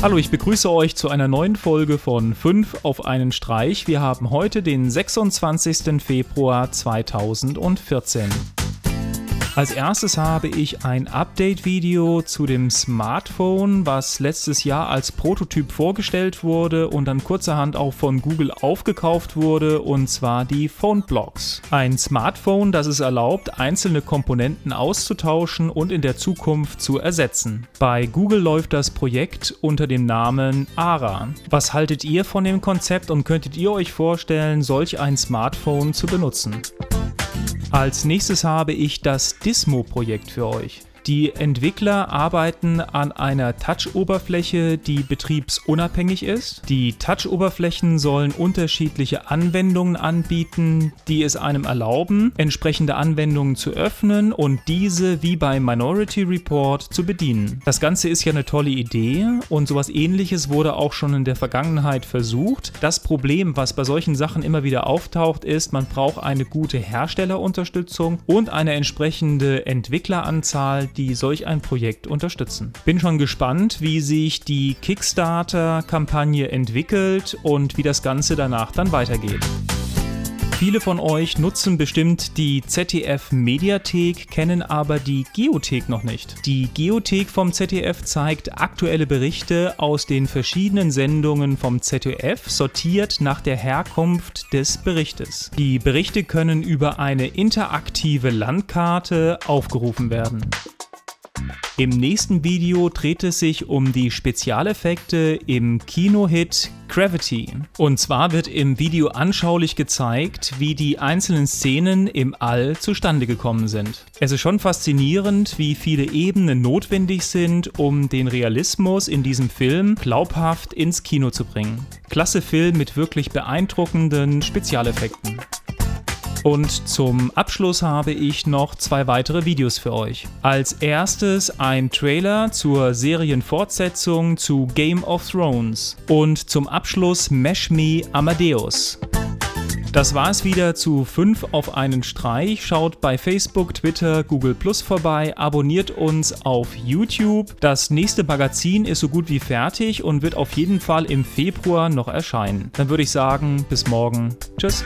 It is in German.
Hallo, ich begrüße euch zu einer neuen Folge von 5 auf einen Streich. Wir haben heute den 26. Februar 2014. Als erstes habe ich ein Update-Video zu dem Smartphone, was letztes Jahr als Prototyp vorgestellt wurde und dann kurzerhand auch von Google aufgekauft wurde, und zwar die PhoneBlocks. Ein Smartphone, das es erlaubt, einzelne Komponenten auszutauschen und in der Zukunft zu ersetzen. Bei Google läuft das Projekt unter dem Namen ARA. Was haltet ihr von dem Konzept und könntet ihr euch vorstellen, solch ein Smartphone zu benutzen? Als nächstes habe ich das Dismo-Projekt für euch. Die Entwickler arbeiten an einer Touch-Oberfläche, die betriebsunabhängig ist. Die Touch-Oberflächen sollen unterschiedliche Anwendungen anbieten, die es einem erlauben, entsprechende Anwendungen zu öffnen und diese wie bei Minority Report zu bedienen. Das Ganze ist ja eine tolle Idee und sowas ähnliches wurde auch schon in der Vergangenheit versucht. Das Problem, was bei solchen Sachen immer wieder auftaucht, ist, man braucht eine gute Herstellerunterstützung und eine entsprechende Entwickleranzahl, die solch ein Projekt unterstützen. Bin schon gespannt, wie sich die Kickstarter-Kampagne entwickelt und wie das Ganze danach dann weitergeht. Viele von euch nutzen bestimmt die ZDF Mediathek, kennen aber die Geothek noch nicht. Die Geothek vom ZDF zeigt aktuelle Berichte aus den verschiedenen Sendungen vom ZDF, sortiert nach der Herkunft des Berichtes. Die Berichte können über eine interaktive Landkarte aufgerufen werden. Im nächsten Video dreht es sich um die Spezialeffekte im Kinohit Gravity. Und zwar wird im Video anschaulich gezeigt, wie die einzelnen Szenen im All zustande gekommen sind. Es ist schon faszinierend, wie viele Ebenen notwendig sind, um den Realismus in diesem Film glaubhaft ins Kino zu bringen. Klasse Film mit wirklich beeindruckenden Spezialeffekten. Und zum Abschluss habe ich noch zwei weitere Videos für euch. Als erstes ein Trailer zur Serienfortsetzung zu Game of Thrones und zum Abschluss Mesh Me Amadeus. Das war es wieder zu 5 auf einen Streich. Schaut bei Facebook, Twitter, Google Plus vorbei, abonniert uns auf YouTube. Das nächste Magazin ist so gut wie fertig und wird auf jeden Fall im Februar noch erscheinen. Dann würde ich sagen, bis morgen. Tschüss.